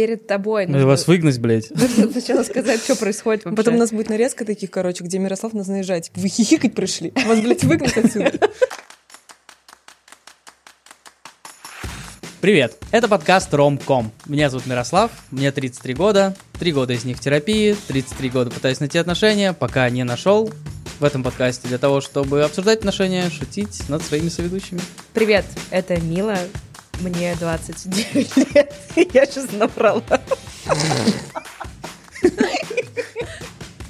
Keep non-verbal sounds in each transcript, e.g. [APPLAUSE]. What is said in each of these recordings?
перед тобой. Нужно вас выгнать, блядь. [LAUGHS] Нужно сначала сказать, что происходит вообще. Потом у нас будет нарезка таких, короче, где Мирослав нас наезжает. Типа, вы хихикать пришли. Вас, блядь, выгнать отсюда. Привет, это подкаст Ромком. Меня зовут Мирослав, мне 33 года, 3 года из них в терапии, 33 года пытаюсь найти отношения, пока не нашел. В этом подкасте для того, чтобы обсуждать отношения, шутить над своими соведущими. Привет, это Мила, мне 29 лет, [LAUGHS] я сейчас набрала.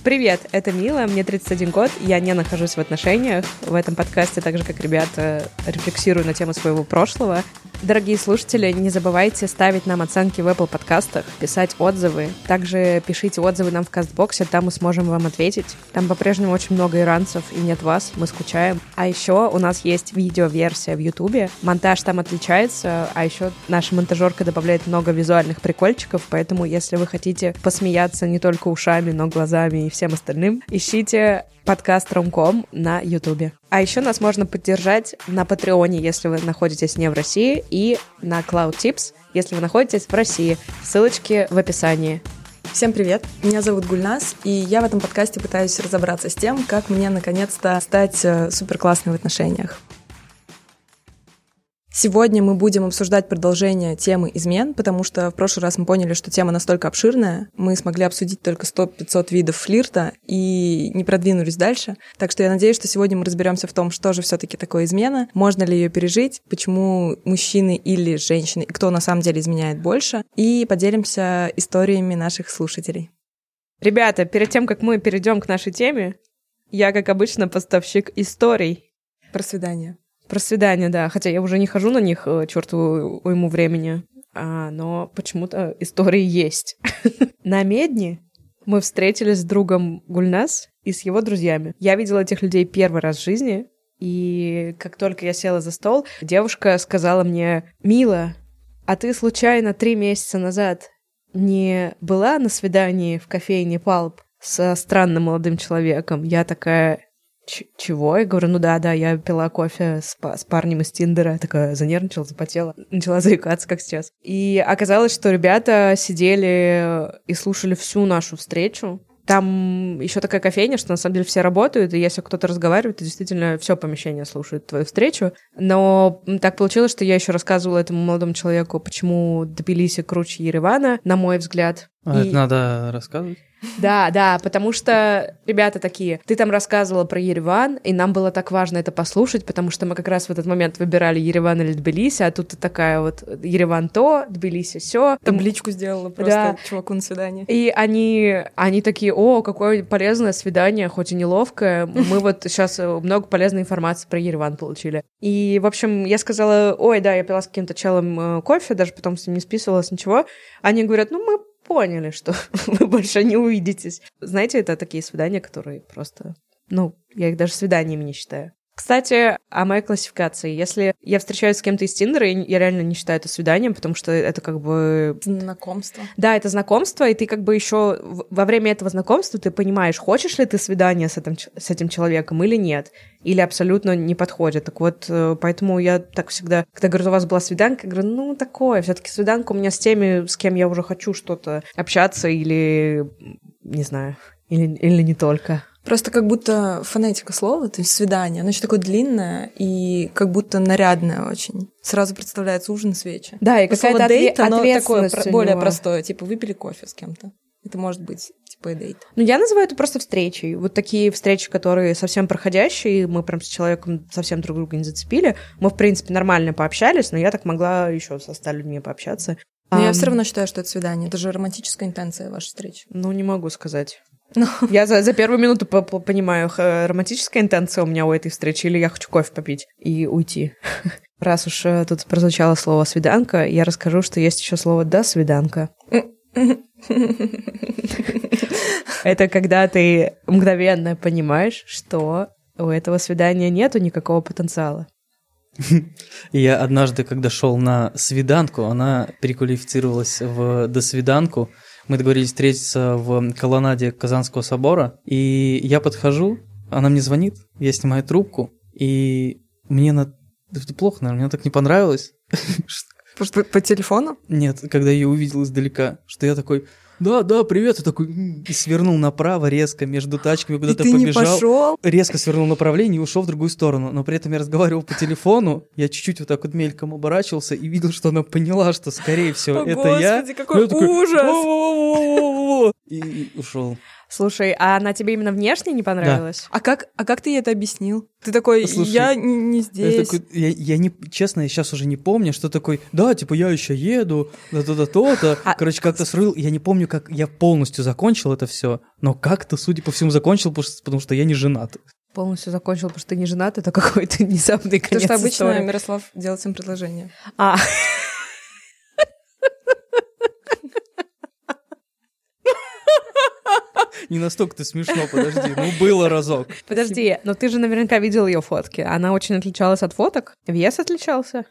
Привет, это Мила, мне 31 год, я не нахожусь в отношениях. В этом подкасте, так же как ребята, рефлексирую на тему своего прошлого. Дорогие слушатели, не забывайте ставить нам оценки в Apple подкастах, писать отзывы. Также пишите отзывы нам в Кастбоксе, там мы сможем вам ответить. Там по-прежнему очень много иранцев, и нет вас, мы скучаем. А еще у нас есть видеоверсия в Ютубе. Монтаж там отличается, а еще наша монтажерка добавляет много визуальных прикольчиков, поэтому если вы хотите посмеяться не только ушами, но глазами и всем остальным, ищите подкаст Ромком на Ютубе. А еще нас можно поддержать на Патреоне, если вы находитесь не в России, и на Cloud Tips, если вы находитесь в России. Ссылочки в описании. Всем привет, меня зовут Гульнас, и я в этом подкасте пытаюсь разобраться с тем, как мне наконец-то стать э, супер классной в отношениях. Сегодня мы будем обсуждать продолжение темы измен, потому что в прошлый раз мы поняли, что тема настолько обширная, мы смогли обсудить только 100-500 видов флирта и не продвинулись дальше. Так что я надеюсь, что сегодня мы разберемся в том, что же все-таки такое измена, можно ли ее пережить, почему мужчины или женщины, и кто на самом деле изменяет больше, и поделимся историями наших слушателей. Ребята, перед тем, как мы перейдем к нашей теме, я, как обычно, поставщик историй. Про свидание. Про свидания, да. Хотя я уже не хожу на них э, чертову уйму времени. А, но почему-то истории есть. [LAUGHS] На Медне мы встретились с другом Гульнас и с его друзьями. Я видела этих людей первый раз в жизни, и как только я села за стол, девушка сказала мне, «Мила, а ты случайно три месяца назад не была на свидании в кофейне Палп со странным молодым человеком?» Я такая, чего? Я говорю, ну да, да, я пила кофе с, с парнем из Тиндера, такая занервничала, запотела, [LAUGHS] начала заикаться, как сейчас. И оказалось, что ребята сидели и слушали всю нашу встречу, там еще такая кофейня, что на самом деле все работают, и если кто-то разговаривает, то действительно все помещение слушает твою встречу. Но так получилось, что я еще рассказывала этому молодому человеку, почему Тбилиси круче Еревана, на мой взгляд. А и... это надо рассказывать? Да, да, потому что ребята такие, ты там рассказывала про Ереван, и нам было так важно это послушать, потому что мы как раз в этот момент выбирали Ереван или Тбилиси, а тут ты такая вот Ереван то, Тбилиси все. Табличку сделала просто да. чуваку на свидание. И они, они такие, о, какое полезное свидание, хоть и неловкое. Мы вот сейчас много полезной информации про Ереван получили. И, в общем, я сказала, ой, да, я пила с каким-то челом э, кофе, даже потом с ним не списывалась, ничего. Они говорят, ну, мы поняли, что [LAUGHS] вы больше не увидитесь. Знаете, это такие свидания, которые просто... Ну, я их даже свиданиями не считаю. Кстати, о моей классификации. Если я встречаюсь с кем-то из Тиндера, я реально не считаю это свиданием, потому что это как бы... Знакомство. Да, это знакомство, и ты как бы еще во время этого знакомства ты понимаешь, хочешь ли ты свидание с этим, с этим человеком или нет, или абсолютно не подходит. Так вот, э, поэтому я так всегда, когда говорю, у вас была свиданка, я говорю, ну, такое, все таки свиданка у меня с теми, с кем я уже хочу что-то общаться или, не знаю, или, или не только. Просто как будто фонетика слова, то есть свидание, оно еще такое длинное и как будто нарядное очень. Сразу представляется ужин свечи. Да, и какая-то дейт, оно такое более простое, типа выпили кофе с кем-то. Это может быть типа дейт. Ну, я называю это просто встречей. Вот такие встречи, которые совсем проходящие, мы прям с человеком совсем друг друга не зацепили. Мы, в принципе, нормально пообщались, но я так могла еще со ста людьми пообщаться. Но um, я все равно считаю, что это свидание. Это же романтическая интенция вашей встречи. Ну, не могу сказать. Ну. [LAUGHS] Я за, за первую минуту по -по понимаю, романтическая интенция у меня у этой встречи, или я хочу кофе попить и уйти. [LAUGHS] Раз уж э, тут прозвучало слово «свиданка», я расскажу, что есть еще слово «да, свиданка». [LAUGHS] Это когда ты мгновенно понимаешь, что у этого свидания нету никакого потенциала. Я однажды, когда шел на свиданку, она переквалифицировалась в досвиданку, мы договорились встретиться в колоннаде Казанского собора, и я подхожу, она мне звонит, я снимаю трубку, и мне на... Это плохо, наверное, мне так не понравилось. По, по телефону? Нет, когда я ее увидел издалека, что я такой, да, да, привет, и такой, и свернул направо резко между тачками, куда-то ты не побежал. пошел? резко свернул направление и ушел в другую сторону. Но при этом я разговаривал по телефону, я чуть-чуть вот так вот мельком оборачивался и видел, что она поняла, что, скорее всего, это я. Господи, какой Я ужас! И ушел. Слушай, а она тебе именно внешне не понравилась? А как, а как ты ей это объяснил? Ты такой, Слушай, я не, не Я, здесь. такой, я, я не, честно, я сейчас уже не помню, что такой, да, типа, я еще еду, да то-то, то-то. [LAUGHS] А- Короче, как-то срыл, я не помню, как я полностью закончил это все, но как-то, судя по всему, закончил, потому что, потому что я не женат. Полностью закончил, потому что ты не женат, это какой-то [LAUGHS] внезапный Потому конец что обычно истории. Мирослав делает им предложение. А, [LAUGHS] Не настолько ты смешно, подожди, ну было разок. подожди, но ты же наверняка видел ее фотки. Она очень отличалась от фоток. Вес отличался.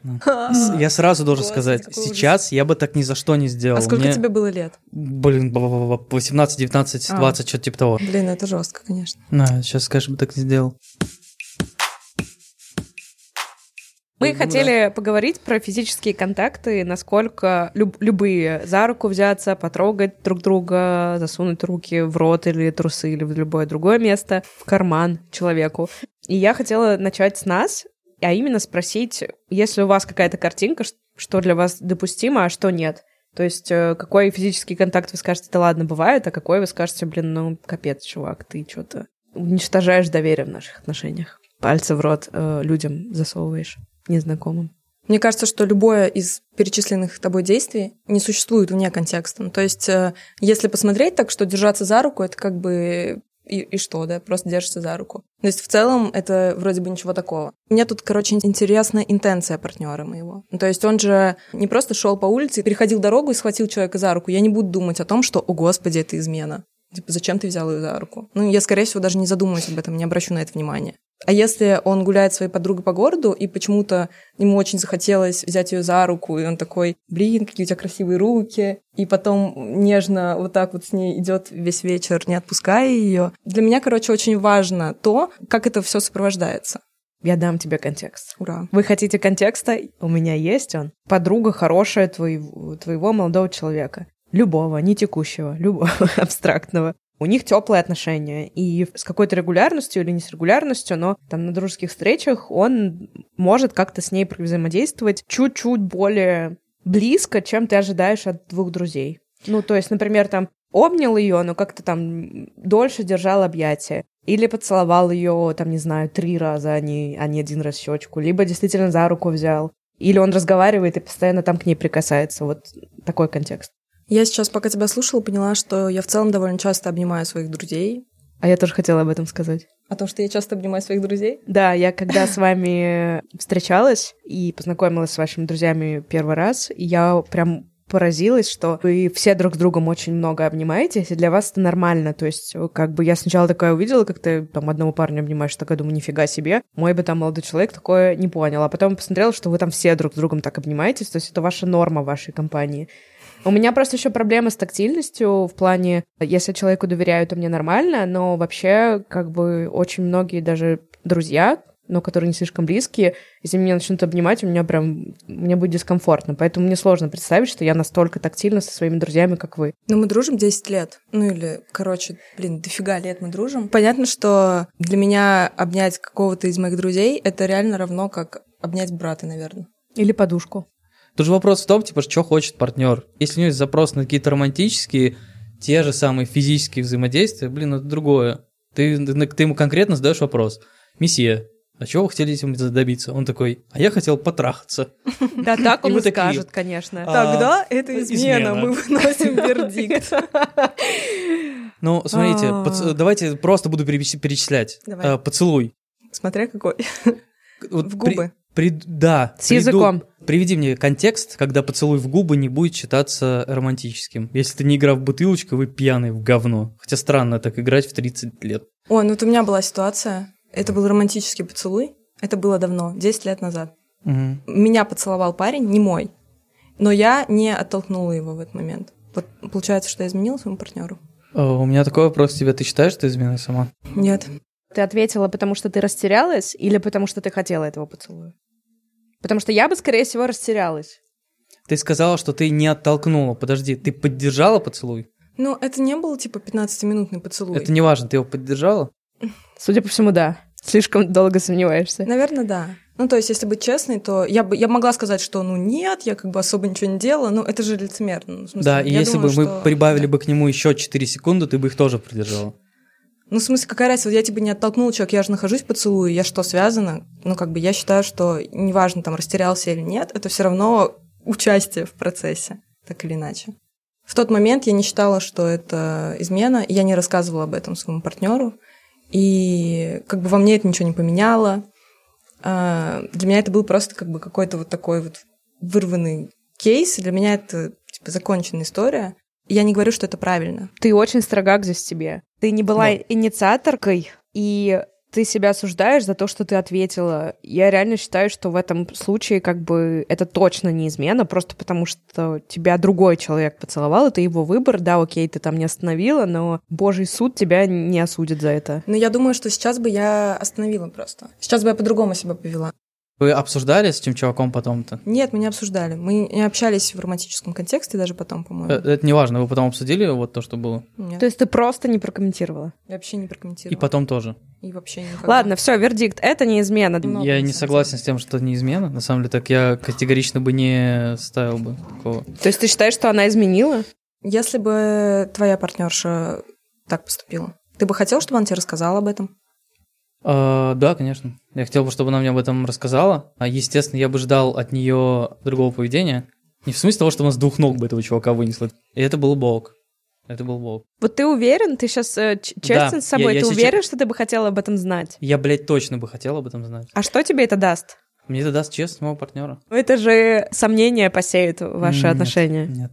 Я сразу должен сказать, сейчас я бы так ни за что не сделал. А сколько тебе было лет? Блин, ба- ба- ба- 18, 19, А. 20, что-то типа того. Блин, это жестко, конечно. На, сейчас, конечно, бы так не сделал. Мы Ну, хотели поговорить про физические контакты, насколько люб- любые за руку взяться, потрогать друг друга, засунуть руки в рот или трусы или в любое другое место, в карман человеку. И я хотела начать с нас, а именно спросить, если у вас какая-то картинка, что для вас допустимо, а что нет. То есть э, какой физический контакт вы скажете, да ладно, бывает, а какой вы скажете, блин, ну капец, чувак, ты что-то уничтожаешь доверие в наших отношениях. Пальцы в рот э, людям засовываешь незнакомым. Мне кажется, что любое из перечисленных тобой действий не существует вне контекста. Ну, то есть, э, если посмотреть так, что держаться за руку, это как бы и, и что, да, просто держишься за руку. То есть в целом это вроде бы ничего такого. Мне тут, короче, интересна интенция партнера моего. Ну, то есть он же не просто шел по улице, переходил дорогу и схватил человека за руку. Я не буду думать о том, что, о господи, это измена. Типа, зачем ты взял ее за руку? Ну, я, скорее всего, даже не задумываюсь об этом, не обращу на это внимания. А если он гуляет своей подругой по городу, и почему-то ему очень захотелось взять ее за руку, и он такой, блин, какие у тебя красивые руки, и потом нежно вот так вот с ней идет весь вечер, не отпуская ее. Для меня, короче, очень важно то, как это все сопровождается. Я дам тебе контекст. Ура. Вы хотите контекста? У меня есть он. Подруга хорошая твоего, твоего молодого человека. Любого, не текущего, любого, [LAUGHS] абстрактного. У них теплые отношения. И с какой-то регулярностью или не с регулярностью, но там на дружеских встречах он может как-то с ней взаимодействовать чуть-чуть более близко, чем ты ожидаешь от двух друзей. Ну, то есть, например, там обнял ее, но как-то там дольше держал объятия. Или поцеловал ее, там, не знаю, три раза, а не, а не один раз щечку. Либо действительно за руку взял. Или он разговаривает и постоянно там к ней прикасается. Вот такой контекст. Я сейчас, пока тебя слушала, поняла, что я в целом довольно часто обнимаю своих друзей. А я тоже хотела об этом сказать. О том, что я часто обнимаю своих друзей. Да, я когда с вами встречалась и познакомилась с вашими друзьями первый раз, я прям поразилась, что вы все друг с другом очень много обнимаетесь, и для вас это нормально. То есть, как бы я сначала такая увидела, как ты там одного парня обнимаешь, такая думаю, нифига себе. Мой бы там молодой человек такое не понял. А потом посмотрела, что вы там все друг с другом так обнимаетесь, то есть это ваша норма в вашей компании. У меня просто еще проблема с тактильностью в плане, если человеку доверяю, то мне нормально, но вообще, как бы, очень многие даже друзья, но которые не слишком близкие, если меня начнут обнимать, у меня прям, мне будет дискомфортно. Поэтому мне сложно представить, что я настолько тактильна со своими друзьями, как вы. Ну, мы дружим 10 лет. Ну, или, короче, блин, дофига лет мы дружим. Понятно, что для меня обнять какого-то из моих друзей — это реально равно, как обнять брата, наверное. Или подушку. Тут же вопрос в том, типа, что хочет партнер. Если у него есть запрос на какие-то романтические, те же самые физические взаимодействия, блин, это другое. Ты, ты, ему конкретно задаешь вопрос. Месье, а чего вы хотели этим добиться? Он такой, а я хотел потрахаться. [LAUGHS] Да, так он и скажет, конечно. А, Тогда это измена, мы выносим [LAUGHS] вердикт. [LAUGHS] Ну, смотрите, А. давайте просто буду перечис- перечислять. А, поцелуй. Смотря какой. В губы. При- да. С приду- языком. Приведи мне контекст, когда поцелуй в губы не будет считаться романтическим. Если ты не играл в бутылочку, вы пьяный в говно. Хотя странно так играть в 30 лет. О, ну вот у меня была ситуация. Это был романтический поцелуй. Это было давно, 10 лет назад. Мгм. Меня поцеловал парень, не мой. Но я не оттолкнула его в этот момент. Вот получается, что я изменила своему партнеру? О, У меня такой вопрос тебе. Ты считаешь, что ты изменой сама? Нет. Ты ответила, потому что ты растерялась, или потому что ты хотела этого поцелуя? Потому что я бы, скорее всего, растерялась. Ты сказала, что ты не оттолкнула. Подожди, ты поддержала поцелуй? Ну, это не был, типа, 15-минутный поцелуй. Это не важно, ты его поддержала? Судя по всему, да. Слишком долго сомневаешься. Наверное, да. Ну, то есть, если быть честной, то я бы я могла сказать, что ну нет, я как бы особо ничего не делала, но это же лицемерно. Ну, в смысле, Да, и если думаю, бы мы что- прибавили да. бы к нему еще 4 секунды, ты бы их тоже придержала. Ну, в смысле, какая разница? Я типа не оттолкнула человека, я же нахожусь в поцелуе, я что, связана? Ну, как бы я считаю, что неважно, там, растерялся или нет, это все равно участие в процессе, так или иначе. В тот момент я не считала, что это измена, я не рассказывала об этом своему партнеру, и как бы во мне это ничего не поменяло. А, Для меня это был просто как бы какой-то вот такой вот вырванный кейс, для меня это типа законченная история. Я не говорю, что это правильно. Ты очень строга к здесь себе. Ты не была Да. инициаторкой, и ты себя осуждаешь за то, что ты ответила. Я реально считаю, что в этом случае как бы это точно не измена, просто потому что тебя другой человек поцеловал, это его выбор, да, окей, ты там не остановила, но божий суд тебя не осудит за это. Но я думаю, что сейчас бы я остановила просто. Сейчас бы я по-другому себя повела. Вы обсуждали с этим чуваком потом-то? Нет, мы не обсуждали. Мы не общались в романтическом контексте даже потом, по-моему. Э, Это не важно, вы потом обсудили вот то, что было? Нет, То есть ты просто не прокомментировала. я вообще не прокомментировала. И потом тоже. И вообще никогда. Ладно, все, вердикт, это не измена. Много, я не согласен с тем, что это не измена. На самом деле, так я категорично бы не ставил бы такого. То есть ты считаешь, что она изменила? Если бы твоя партнерша так поступила, ты бы хотел, чтобы она тебе рассказала об этом? А, да, конечно. Я хотел бы, чтобы она мне об этом рассказала. А, естественно, я бы ждал от нее другого поведения. Не в смысле того, что она с двух ног бы этого чувака вынесла. И это был бы ок. Это был бы ок. Вот ты уверен, ты сейчас честен Да, с собой, я- я ты сейчас- уверен, что ты бы хотел об этом знать? Я, блядь, точно бы хотел об этом знать. А что тебе это даст? Мне это даст честность моего партнера. Ну, Это же сомнения посеют ваши Нет, отношения. Нет.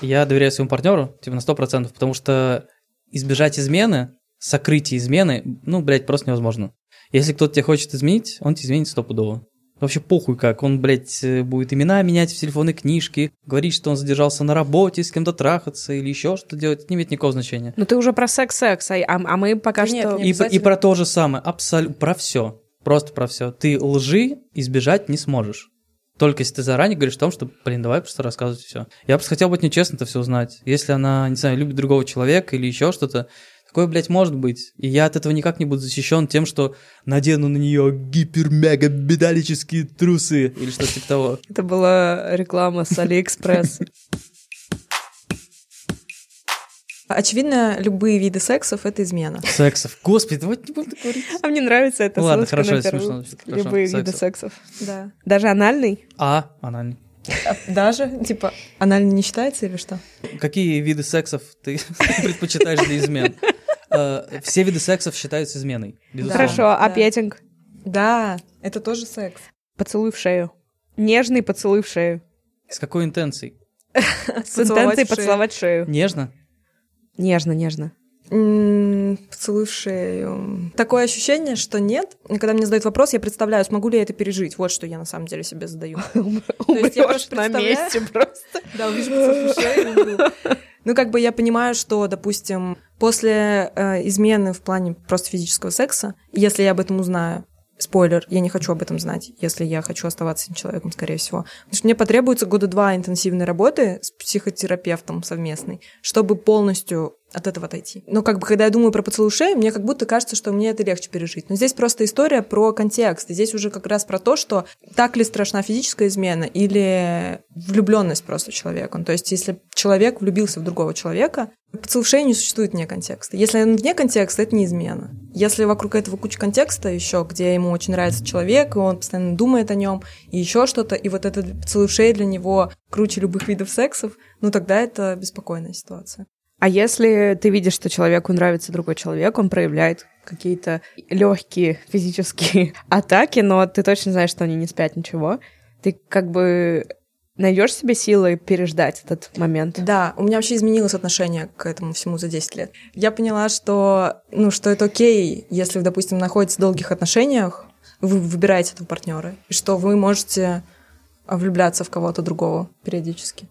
Я доверяю своему партнеру, типа, на 100%, потому что избежать измены, сокрытие измены, ну, блядь, просто невозможно. Если кто-то тебя хочет изменить, он тебя изменит стопудово. Вообще похуй как. Он, блядь, э, будет имена менять в телефонной книжке, говорить, что он задержался на работе, с кем-то трахаться или еще что делать. Это не имеет никакого значения. Ну ты уже про секс-секс, а, а а мы пока Да нет, что... не И, и про то же самое, абсолютно, про все. Просто про все. Ты лжи избежать не сможешь. Только если ты заранее говоришь о том, что, блин, давай просто рассказывать все. Я просто хотел быть нечестно это все узнать. Если она, не знаю, любит другого человека или еще что-то, такое, блядь, может быть. И я от этого никак не буду защищен тем, что надену на нее гипер-мега-металлические трусы или что-то типа того. [LAUGHS] Это была реклама с Алиэкспресс. Очевидно, любые виды сексов — это измена. Сексов. Господи, давай не будем так говорить. А мне нравится это Ну ладно, ссылочка хорошо, это смешно, Любые виды сексов. сексов. Да. Даже анальный? А, анальный. Даже, типа, анально не считается или что? Какие виды сексов ты [LAUGHS] предпочитаешь для измен? Э, Все виды сексов считаются изменой. Хорошо, а петинг? Да, это тоже секс. Поцелуй в шею. Нежный поцелуй в шею. С какой интенцией? С интенцией поцеловать шею. Нежно? Нежно, нежно. Поцелуй в шею. Такое ощущение, что нет. Когда мне задают вопрос, я представляю, смогу ли я это пережить. Вот что я на самом деле себе задаю. [LAUGHS] есть я Умрёшь просто на месте [LAUGHS] просто. Да, увижу поцелуй в шею. Ну, как бы я понимаю, что, допустим, после э, измены в плане просто физического секса, если я об этом узнаю, спойлер, я не хочу об этом знать, если я хочу оставаться этим человеком, скорее всего. Потому что мне потребуется года два интенсивной работы с психотерапевтом совместной, чтобы полностью от этого отойти. Но как бы, когда я думаю про поцелуй в шею, мне как будто кажется, что мне это легче пережить. Но здесь просто история про контекст. И здесь уже как раз про то, что так ли страшна физическая измена или влюбленность просто человека. Ну, То есть, если человек влюбился в другого человека, поцелуй в шею не существует вне контекста. Если он вне контекста, это не измена. Если вокруг этого куча контекста еще, где ему очень нравится человек, и он постоянно думает о нем, и еще что-то, и вот этот поцелуй в шею для него круче любых видов сексов, ну тогда это беспокойная ситуация. А если ты видишь, что человеку нравится другой человек, он проявляет какие-то легкие физические [LAUGHS] атаки, но ты точно знаешь, что они не спят ничего, ты как бы найдешь себе силы переждать этот момент. Да, у меня вообще изменилось отношение к этому всему за 10 лет. Я поняла, что, ну, что это окей, если допустим, находитесь в долгих отношениях, вы выбираете этого партнера, и что вы можете влюбляться в кого-то другого периодически.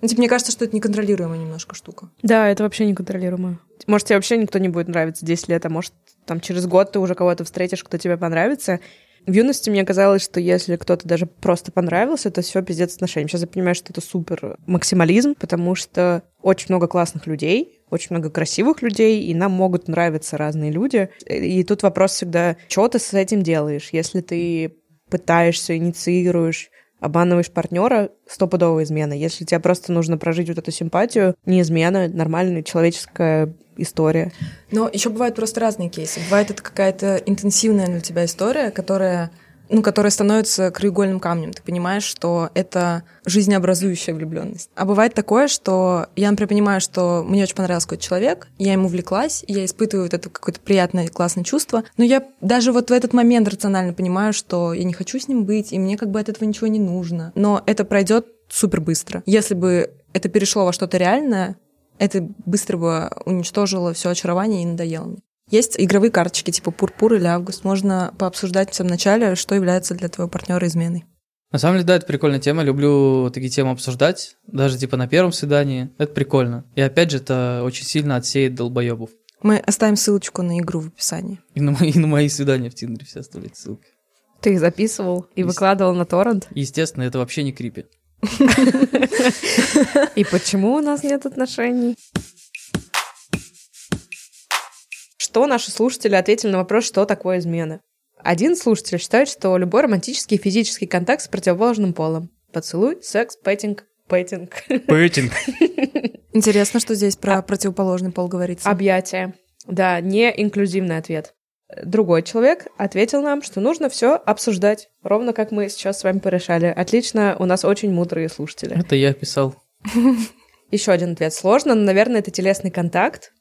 Ну, типа, мне кажется, что это неконтролируемая немножко штука. Да, это вообще неконтролируемо. Может, тебе вообще никто не будет нравиться 10 лет, а может, там через год ты уже кого-то встретишь, кто тебе понравится, В юности мне казалось, что если кто-то даже просто понравился, то все пиздец отношениям. Сейчас я понимаю, что это супер максимализм, потому что очень много классных людей, очень много красивых людей, и нам могут нравиться разные люди. И тут вопрос всегда, что ты с этим делаешь? Если ты пытаешься, инициируешь, обманываешь партнера, стопудовая измена. Если тебе просто нужно прожить вот эту симпатию, не измена, нормальная человеческая история. Но еще бывают просто разные кейсы. Бывает это какая-то интенсивная для тебя история, которая ну, которая становится краеугольным камнем. Ты понимаешь, что это жизнеобразующая влюбленность. А бывает такое, что я, например, понимаю, что мне очень понравился какой-то человек, я ему увлеклась, я испытываю вот это какое-то приятное, классное чувство, но я даже вот в этот момент рационально понимаю, что я не хочу с ним быть, и мне как бы от этого ничего не нужно. Но это пройдет супер быстро. Если бы это перешло во что-то реальное, это быстро бы уничтожило все очарование и надоело мне. Есть игровые карточки типа Пурпур или Август. Можно пообсуждать в самом начале, что является для твоего партнера изменой. На самом деле, да, это прикольная тема. Люблю такие темы обсуждать, даже типа на первом свидании. Это прикольно. И опять же, это очень сильно отсеет долбоебов. Мы оставим ссылочку на игру в описании. И на мои, [LAUGHS] и на мои свидания в Тиндере все оставляйте ссылки. Ты их записывал и выкладывал на торрент? Естественно, это вообще не крипи. [LAUGHS] И почему у нас нет отношений? Что наши слушатели ответили на вопрос, что такое измена? Один слушатель считает, что любой романтический и физический контакт с противоположным полом. Поцелуй, секс, пэтинг, пэтинг. Пэтинг. [LAUGHS] Интересно, что здесь про противоположный пол говорится. Объятия. Да, не инклюзивный ответ. Другой человек ответил нам, что нужно все обсуждать, ровно как мы сейчас с вами порешали. Отлично, у нас очень мудрые слушатели. Это я писал. [LAUGHS] Еще один ответ. Сложно, но, наверное, это телесный контакт.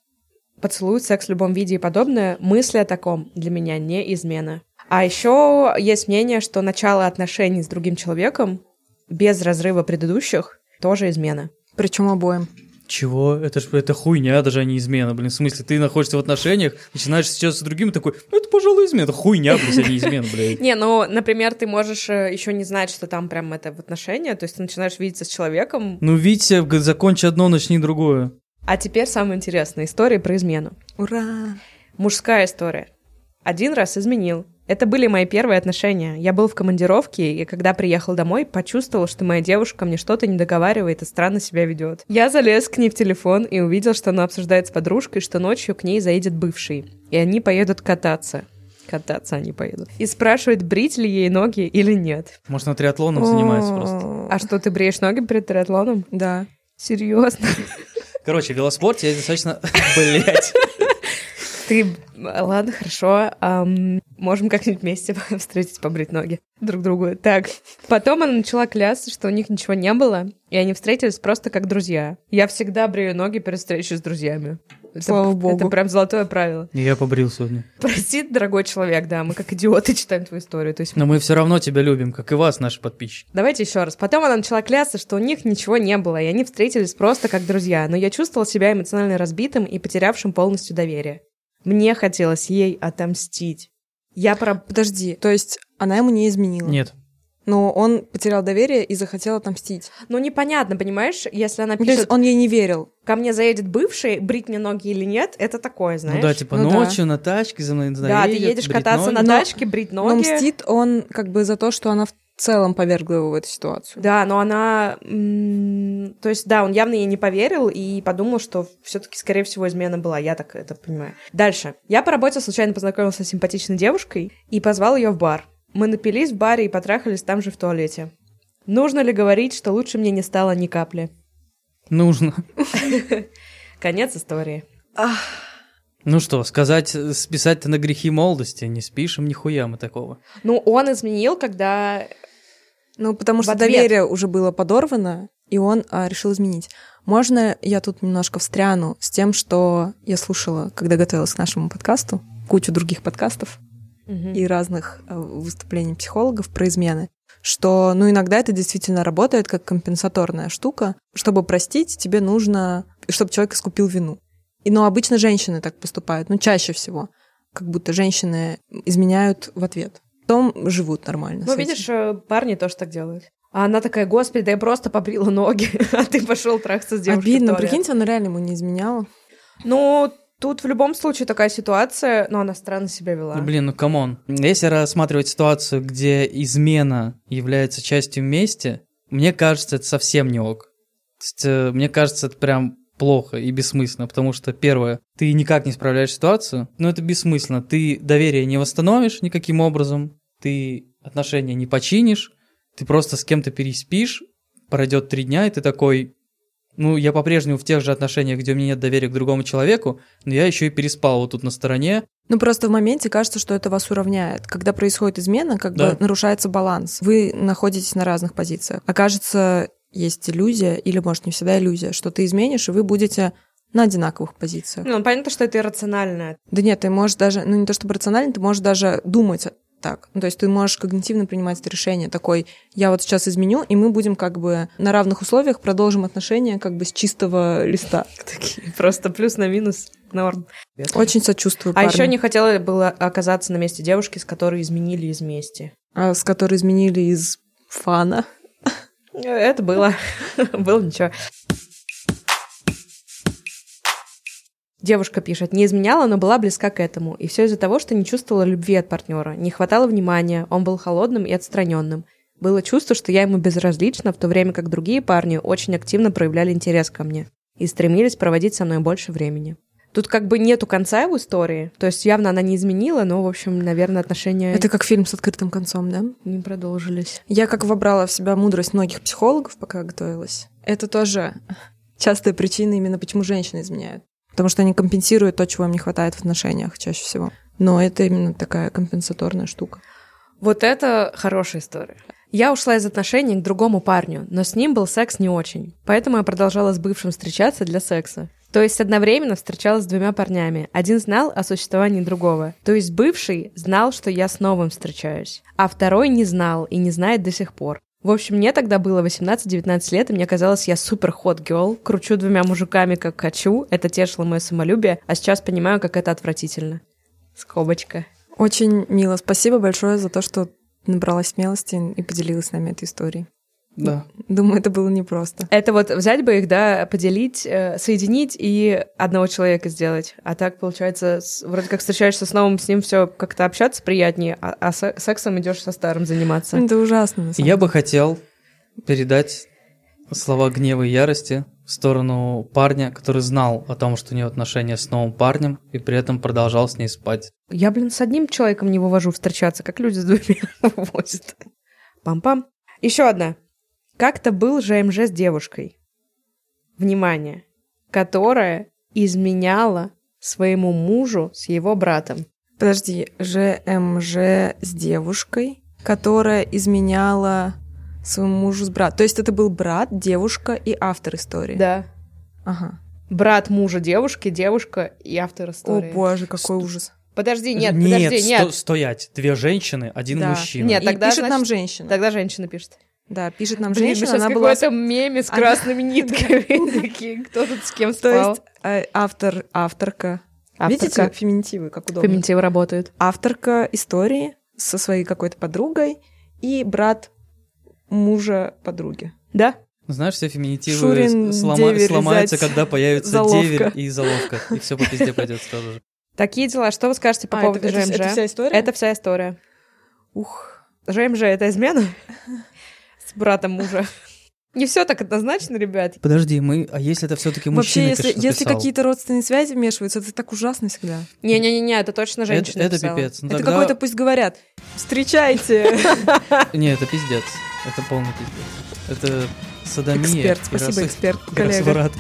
Поцелуй, секс в любом виде и подобное. Мысли о таком для меня не измена. А еще есть мнение, что начало отношений с другим человеком без разрыва предыдущих тоже измена. Причем обоим. Чего? Это ж это хуйня, даже а не измена, блин. В смысле, ты находишься в отношениях, начинаешь сейчас с другим, такой, ну это, пожалуй, измена. Это хуйня, блин, а не измена, блядь. Не, ну, например, ты можешь э, еще не знать, что там прям это в отношения, то есть ты начинаешь видеться с человеком. Ну, Витя, закончи одно, начни другое. А теперь самая интересная история про измену. Ура! Мужская история. Один раз изменил, это были мои первые отношения. Я был в командировке, и когда приехал домой, почувствовал, что моя девушка мне что-то не договаривает и странно себя ведет. Я залез к ней в телефон и увидел, что она обсуждает с подружкой, что ночью к ней заедет бывший, и они поедут кататься. Кататься они поедут. И спрашивает, брить ли ей ноги или нет. Может, она триатлоном занимается просто. А что, ты бреешь ноги перед триатлоном? Да. Серьезно? Короче, велоспорт я достаточно... [LAUGHS] Блять. Ты... Ладно, хорошо. Ам, можем как-нибудь вместе [LAUGHS] встретить, побрить ноги друг другу. Так, потом она начала клясться, что у них ничего не было, и они встретились просто как друзья. Я всегда брею ноги перед встречей с друзьями. Это, Слава богу. Это прям золотое правило. И Я побрил сегодня. Прости, дорогой человек, да, мы как идиоты [LAUGHS] читаем твою историю. То есть Но мы все равно тебя любим, как и вас, наши подписчики. Давайте еще раз. Потом она начала клясться, что у них ничего не было, и они встретились просто как друзья. Но я чувствовала себя эмоционально разбитым и потерявшим полностью доверие. Мне хотелось ей отомстить. Я про... Подожди, то есть она ему не изменила? Нет. Но он потерял доверие и захотел отомстить. Ну, непонятно, понимаешь, если она Ну, То есть пишет, он ей не верил. ко мне заедет бывший, брить мне ноги или нет, это такое, знаешь? Ну да, типа Ну да. ночью на тачке за мной Да, ты заедет, едешь кататься на ноги. Но- тачке, брить Но ноги. мстит он как бы за то, что она в целом повергла его в эту ситуацию. Да, но она... То есть, да, он явно ей не поверил и подумал, что все таки скорее всего, измена была. Я так это понимаю. Дальше. Я по работе случайно познакомился с симпатичной девушкой и позвал ее в бар. Мы напились в баре и потрахались там же в туалете. Нужно ли говорить, что лучше мне не стало ни капли? Нужно. [LAUGHS] Конец истории. Ну что, сказать, списать-то на грехи молодости, не спишем нихуя мы такого. Ну, он изменил, когда... Ну, потому что ответ. доверие уже было подорвано, и он а, решил изменить. Можно я тут немножко встряну с тем, что я слушала, когда готовилась к нашему подкасту, кучу других подкастов И разных э, выступлений психологов про измены, что, ну, иногда это действительно работает как компенсаторная штука. Чтобы простить, тебе нужно, чтобы человек искупил вину. И, ну, обычно женщины так поступают, ну, чаще всего. Как будто женщины изменяют в ответ. Потом живут нормально. Ну, видишь, э, парни тоже так делают. А она такая, господи, да я просто побрила ноги, [LAUGHS] а ты пошел трахаться с девушкой Обидно, туалет». прикиньте, она реально ему не изменяла. Ну, Тут в любом случае такая ситуация, но она странно себя вела. Ну, блин, ну come on. Если рассматривать ситуацию, где измена является частью мести, мне кажется, это совсем не ок. То есть, э, мне кажется, это прям плохо и бессмысленно, потому что, первое, ты никак не справляешь ситуацию, но это бессмысленно. Ты доверие не восстановишь никаким образом, ты отношения не починишь, ты просто с кем-то переспишь, пройдет три дня, и ты такой, ну, я по-прежнему в тех же отношениях, где у меня нет доверия к другому человеку, но я еще и переспал вот тут на стороне. Ну, просто в моменте кажется, что это вас уравняет. Когда происходит измена, как Да. бы нарушается баланс. Вы находитесь на разных позициях. Окажется, есть иллюзия, или, может, не всегда иллюзия, что ты изменишь, и вы будете на одинаковых позициях. Ну, понятно, что это иррационально. Да нет, ты можешь даже, ну не то чтобы рационально, ты можешь даже думать так. Ну, то есть ты можешь когнитивно принимать это решение. Такой, я вот сейчас изменю, и мы будем как бы на равных условиях продолжим отношения как бы с чистого листа. [LAUGHS] Такие просто плюс на минус норм. Очень сочувствую А парню. еще не хотела было оказаться на месте девушки, с которой изменили из мести. А, с которой изменили из фана. Это было. [LAUGHS] Было ничего. Девушка пишет, не изменяла, но была близка к этому. И все из-за того, что не чувствовала любви от партнера. Не хватало внимания, он был холодным и отстраненным. Было чувство, что я ему безразлична, в то время как другие парни очень активно проявляли интерес ко мне и стремились проводить со мной больше времени. Тут как бы нету конца в истории, то есть явно она не изменила, но, в общем, наверное, отношения Это как фильм с открытым концом, да? не продолжились. Я как вобрала в себя мудрость многих психологов, пока готовилась. Это тоже частая причина именно почему женщины изменяют. Потому что они компенсируют то, чего им не хватает в отношениях чаще всего. Но это именно такая компенсаторная штука. Вот это хорошая история. Я ушла из отношений к другому парню, но с ним был секс не очень. Поэтому я продолжала с бывшим встречаться для секса. То есть одновременно встречалась с двумя парнями. Один знал о существовании другого. То есть бывший знал, что я с новым встречаюсь. А второй не знал и не знает до сих пор. В общем, мне тогда было 18-19 лет, и мне казалось, я супер хот герл, кручу двумя мужиками, как хочу, это тешило мое самолюбие, а сейчас понимаю, как это отвратительно. Скобочка. Очень мило. Спасибо большое за то, что набралась смелости и поделилась с нами этой историей. Да. Думаю, это было непросто. Это вот взять бы их, да, поделить, э, соединить и одного человека сделать. А так, получается, вроде как встречаешься с новым, с ним все как-то общаться приятнее, а, а се- сексом идешь со старым заниматься. Это ужасно. на самом Я бы хотел передать слова гнева и ярости в сторону парня, который знал о том, что у него отношения с новым парнем, и при этом продолжал с ней спать. Я, блин, с одним человеком не вывожу встречаться, как люди с двумя [LAUGHS] вывозят. Пам-пам. Еще одна. Как-то был ЖМЖ с девушкой. Внимание. Которая изменяла своему мужу с его братом. Подожди, ЖМЖ с девушкой, которая изменяла своему мужу с братом. То есть это был брат, девушка и автор истории. Да. Ага. Брат мужа девушки, девушка и автор О истории. боже, какой ужас. Подожди, нет, нет, подожди, сто- нет. стоять. Две женщины, один Да. мужчина. Нет, И тогда, пишет нам значит, женщина. Тогда женщина пишет. Да, пишет нам Блин, женщина, она была... какой-то меме с Она- красными [LAUGHS] нитками. [LAUGHS] Кто тут с кем То спал? есть э, автор, авторка. Видите, феминитивы, как удобно. Феминитивы работают. Авторка истории со своей какой-то подругой и брат мужа подруги. Да? Знаешь, все феминитивы Шурин, слома- деверь, сломаются, зять, когда появится заловка. деверь и заловка. И все по пизде пойдет сразу же. Такие дела. Что вы скажете по А, поводу это, это- ЖМЖ? это вся история? Это вся история. Ух. ЖМЖ — это измена? [LAUGHS] С братом мужа. Не все так однозначно, ребят. Подожди, мы, а если это все-таки Вообще, мужчина если, пишет, если написал? какие-то родственные связи вмешиваются, это так ужасно всегда. Не-не-не, это точно это, женщина это писала. пипец. Ну, это тогда- какой-то, пусть говорят, встречайте. [LAUGHS] Не, это пиздец. Это полный пиздец. Это садомия. Эксперт, спасибо, эксперт, коллега.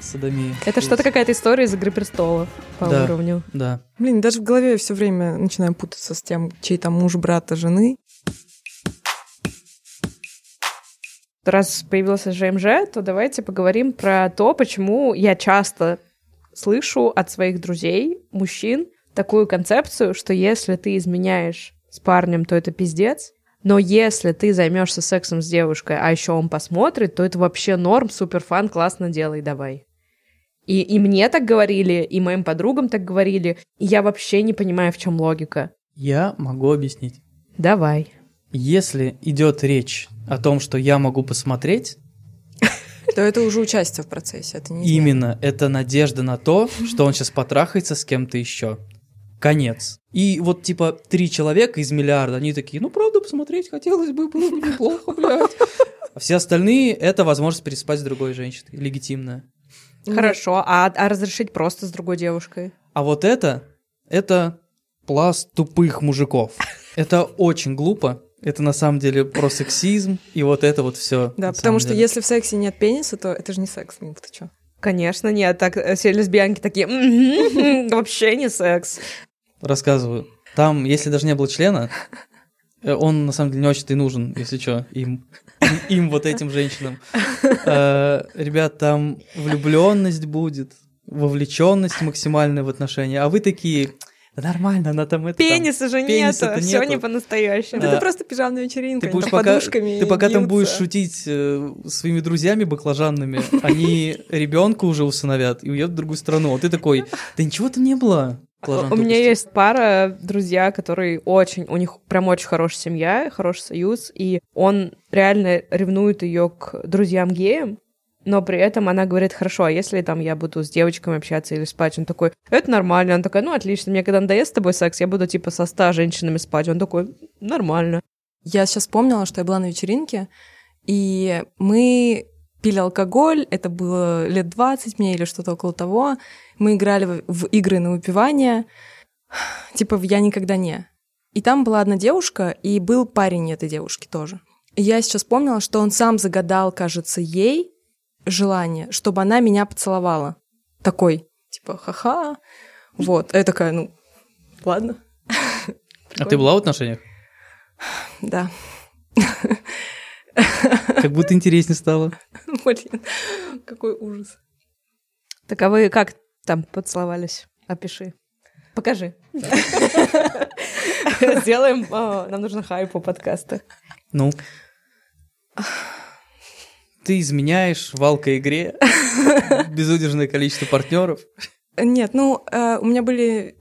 Садомия. Это что-то какая-то история из «Игры престолов» по уровню. Да. Блин, даже в голове все время начинаю путаться с тем, чей там муж, брата, жены. Раз появился ЖМЖ, то давайте поговорим про то, почему я часто слышу от своих друзей, мужчин, такую концепцию, что если ты изменяешь с парнем, то это пиздец, но если ты займешься сексом с девушкой, а еще он посмотрит, то это вообще норм, супер фан, классно делай, давай. И, и мне так говорили, и моим подругам так говорили, и я вообще не понимаю, в чем логика. Я могу объяснить. Давай. Если идет речь о том, что я могу посмотреть, То это уже участие в процессе, это не. Именно, это надежда на то, что он сейчас потрахается с кем-то еще. Конец. И вот типа три человека из миллиарда, они такие, ну правда, посмотреть хотелось бы, было бы неплохо, блядь. А все остальные — это возможность переспать с другой женщиной, легитимная. Хорошо, а, а разрешить просто с другой девушкой? А вот это, это пласт тупых мужиков. Это очень глупо. Это на самом деле про сексизм и вот это вот все. Да, потому что если в сексе нет пениса, то это же не секс, ну ты чё? Конечно, нет. Так э, все лесбиянки такие, «М-м-м, [LAUGHS] вообще не секс. Рассказываю. Там, если даже не было члена, э, он на самом деле не очень-то и нужен, если что, им, им, им, вот этим женщинам. [LAUGHS] Э, Ребят, там влюбленность будет, вовлеченность максимальная в отношения, а вы такие, да нормально, она там это... там, Пениса же пениса-то нету, все нету. не по-настоящему. Да Да. Это просто пижамная вечеринка, Ты будешь там пока, подушками ты пока там бьются. будешь шутить э, своими друзьями баклажанными, они [LAUGHS] ребенка уже усыновят и уедут в другую страну. А ты такой, да ничего там не было. Баклажан У меня есть пара друзья, которые очень, у них прям очень хорошая семья, хороший союз, и он реально ревнует ее к друзьям геям, но при этом она говорит, хорошо, а если там я буду с девочками общаться или спать? Он такой, это нормально. Она такая, ну отлично, мне когда надоест с тобой секс, я буду типа со ста женщинами спать. Он такой, нормально. Я сейчас вспомнила, что я была на вечеринке, и мы пили алкоголь, это было лет 20 мне или что-то около того. Мы играли в, игры на выпивание, типа в «Я никогда не». И там была одна девушка, и был парень этой девушки тоже. И я сейчас вспомнила, что он сам загадал, кажется, ей желание, чтобы она меня поцеловала. Такой, типа, ха-ха. Вот. А я такая, ну, ладно. А ты была в отношениях? [SIGHS] Да. Как будто интереснее стало. [LAUGHS] Блин, какой ужас. Так а вы как там поцеловались? Опиши. Покажи. [LAUGHS] Сделаем, а, нам нужно хайп у подкаста. Ну? Ты изменяешь в алко-игре [LAUGHS] безудержное количество партнеров. Нет, ну, э, у меня были...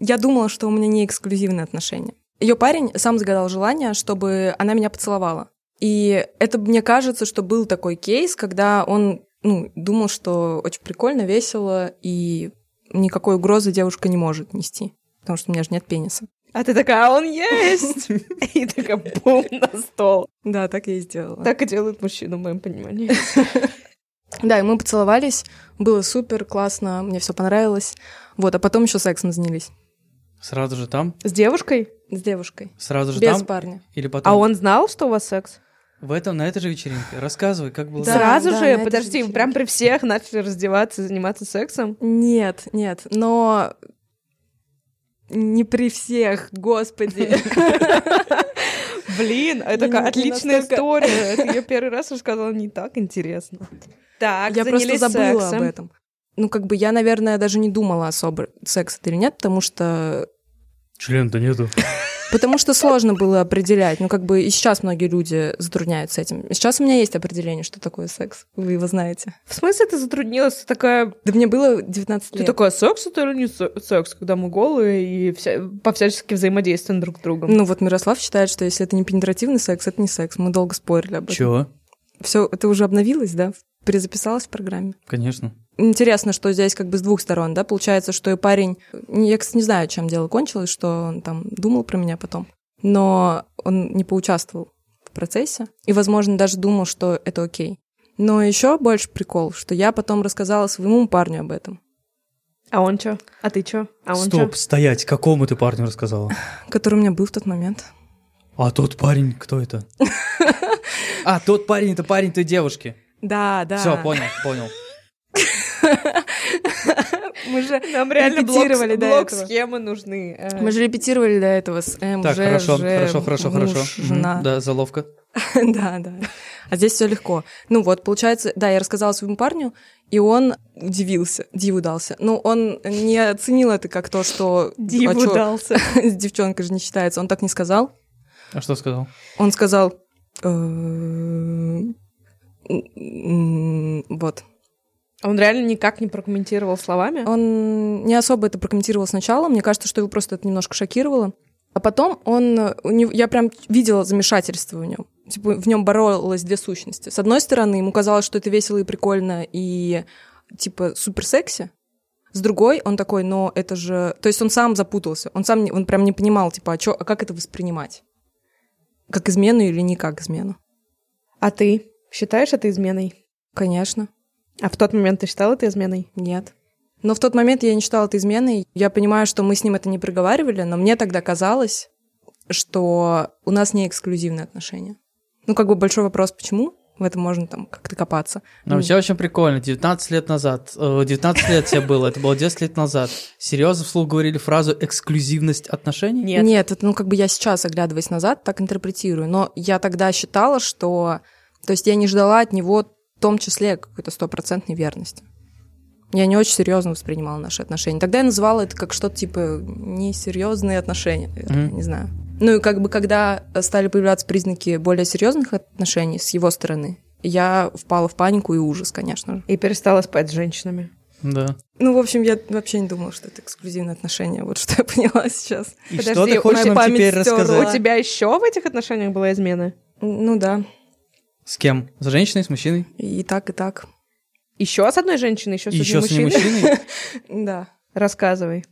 Я думала, что у меня не эксклюзивные отношения. Ее парень сам загадал желание, чтобы она меня поцеловала. И это, мне кажется, что был такой кейс, когда он ну, думал, что очень прикольно, весело, и никакой угрозы девушка не может нести. Потому что у меня же нет пениса. А ты такая, а он есть! [LAUGHS] И такая, бум, на стол. Да, так я и сделала. Так и делают мужчины, в моем понимании. [LAUGHS] Да, и мы поцеловались, было супер, классно, мне все понравилось. Вот, а потом еще сексом занялись Сразу же там? С девушкой? с девушкой. Сразу же Без там? парня. Или потом? А он знал, что у вас секс? В этом, на этой же вечеринке. Рассказывай, как было. Да. Сразу да, же? Подожди, прям при всех начали раздеваться и заниматься сексом? Нет, нет, но не при всех, господи. Блин, это такая отличная история. Ты ее первый раз рассказала не так интересно. Так, Я просто забыла сексом. об этом. Ну, как бы я, наверное, даже не думала особо, секс это или нет, потому что Член-то нету. Потому что сложно было определять. Ну, как бы и сейчас многие люди затрудняются этим. Сейчас у меня есть определение, что такое секс. Вы его знаете. В смысле ты затруднилась? Ты такая, Да мне было 19 ты лет. такая, секс это или не се- секс, когда мы голые и вся, по-всячески взаимодействуем друг с другом? Ну, вот Мирослав считает, что если это не пенетративный секс, это не секс. Мы долго спорили об этом. Чё? Все, это уже обновилось, да? Перезаписалось в программе. Конечно. Интересно, что здесь как бы с двух сторон, да? Получается, что и парень... Я, кстати, не знаю, чем дело кончилось, что он там думал про меня потом. Но он не поучаствовал в процессе. И, возможно, даже думал, что это окей. Но еще больше прикол, что я потом рассказала своему парню об этом, А он чё? А ты чё? А он Стоп, чё? стоять, какому ты парню рассказала? [SIGHS] который у меня был в тот момент. А тот парень, кто это? [LAUGHS] А, тот парень, это парень той девушки. Да, да. Все, понял, понял. Мы же [LAUGHS] Нам реально блок, репетировали до блок этого. схемы нужны. э. Мы же репетировали до этого с М, Так, Ж, хорошо, Ж, хорошо, хорошо, муж, хорошо. Жена. Да, заловка. [LAUGHS] Да, да. А здесь все легко. Ну вот, получается, да, я рассказала своему парню, и он удивился, диву дался. Ну, он не оценил это как то, что... Диву а чё, дался. [LAUGHS] с девчонкой же не считается. Он так не сказал. А что сказал? Он сказал... «Э, Вот. Он реально никак не прокомментировал словами? Он не особо это прокомментировал сначала. Мне кажется, что его просто это немножко шокировало. А потом он... у него- Я прям видела замешательство в нем. типа, в нем боролось две сущности. С одной стороны, ему казалось, что это весело и прикольно, и типа супер секси. С другой, он такой, но это же... То есть он сам запутался, он сам, он прям не понимал, типа, а, чё, а как это воспринимать? Как измену или не как измену? А ты считаешь это изменой? Конечно. А в тот момент ты считала это изменой? Нет. Но в тот момент я не считала это изменой. Я понимаю, что мы с ним это не проговаривали, но мне тогда казалось, что у нас не эксклюзивные отношения. Ну, как бы большой вопрос, почему? В этом можно там как-то копаться. Но вообще очень прикольно. 19 лет назад, 19 лет тебе было, это было 10 лет назад. Серьезно вслух говорили фразу «эксклюзивность отношений»? Нет. Нет, это, ну, как бы я сейчас, оглядываясь назад, так интерпретирую. Но я тогда считала, что... То есть я не ждала от него том числе какой-то стопроцентной верности. Я не очень серьезно воспринимала наши отношения. Тогда я называла это как что-то типа несерьезные отношения, наверное, Мгм. не знаю. Ну и как бы когда стали появляться признаки более серьезных отношений с его стороны, я впала в панику и ужас, конечно же. И перестала спать с женщинами. Да. Ну, в общем, я вообще не думала, что это эксклюзивные отношения. Вот что я [LAUGHS] поняла сейчас. И Подожди, что ты хочешь моя нам память теперь стерла. рассказать? У тебя еще в этих отношениях была измена? Ну да, С кем? С женщиной, с мужчиной? и так, и так. Еще с одной женщиной, еще с Еще одним с мужчиной? мужчиной? [LAUGHS] Да. Рассказывай.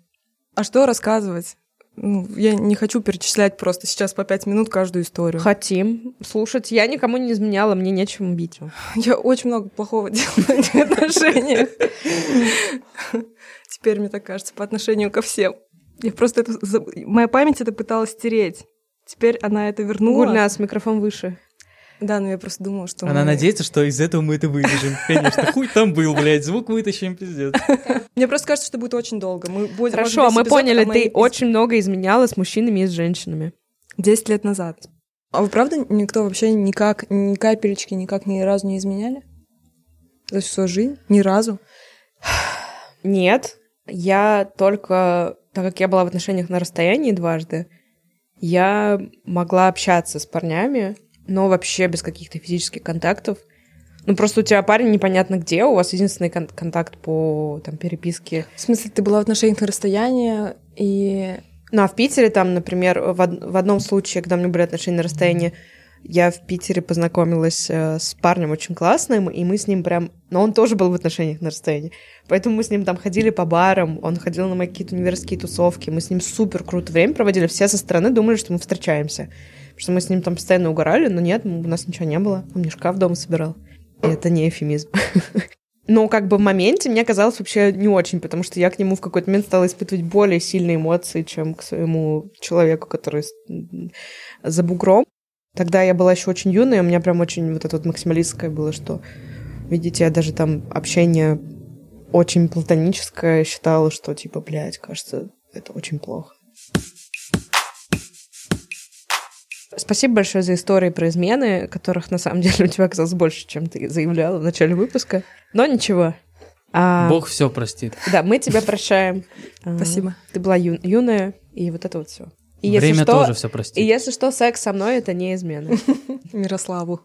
А что рассказывать? Ну, я не хочу перечислять просто сейчас по пять минут каждую историю. Хотим слушать. Я никому не изменяла, мне нечем бить. [LAUGHS] Я очень много плохого [LAUGHS] делала в этих отношениях. Теперь мне так кажется, по отношению ко всем. Я просто это... Моя память это пыталась стереть. Теперь она это вернула. Гульнас, микрофон выше. Да, но я просто думала, что... Она мы- надеется, что из этого мы это вырежем. [LAUGHS] Конечно, хуй там был, блядь, звук вытащим, пиздец. Мне просто кажется, что будет очень долго. Мы будем... Хорошо, мы поняли, ты очень много изменяла с мужчинами и с женщинами. 10 лет назад. А вы правда никто вообще никак, ни капелечки никак ни разу не изменяли? За всю свою жизнь? Ни разу? Нет, я только, так как я была в отношениях на расстоянии дважды, я могла общаться с парнями, но вообще без каких-то физических контактов. Ну, просто у тебя парень непонятно где, у вас единственный кон- контакт по там, переписке. В смысле, ты была в отношениях на расстоянии, и... Ну, а в Питере там, например, в, од- в одном случае, когда у меня были отношения на расстоянии, я в Питере познакомилась э, с парнем очень классным, и мы с ним прям... Но он тоже был в отношениях на расстоянии. Поэтому мы с ним там ходили по барам, он ходил на мои какие-то университетские тусовки, мы с ним супер круто время проводили, все со стороны думали, что мы встречаемся. Потому что мы с ним там постоянно угорали, но нет, у нас ничего не было. Он мне шкаф дома собирал. И это не эфемизм. [LAUGHS] Но как бы в моменте мне казалось вообще не очень, потому что я к нему в какой-то момент стала испытывать более сильные эмоции, чем к своему человеку, который за бугром. Тогда я была еще очень юная, у меня прям очень вот это вот максималистское было, что, видите, я даже там общение очень платоническое считала, что типа, блядь, кажется, это очень плохо. Спасибо большое за истории про измены, которых на самом деле [LAUGHS] у тебя оказалось больше, чем ты заявляла в начале выпуска. Но ничего. А, Бог все простит. Да, мы тебя прощаем. [LAUGHS] А, Спасибо. Ты была ю- юная, и вот это вот все. И Время если что, тоже все и простит. если что, секс со мной это не измена. [LAUGHS] Мирославу.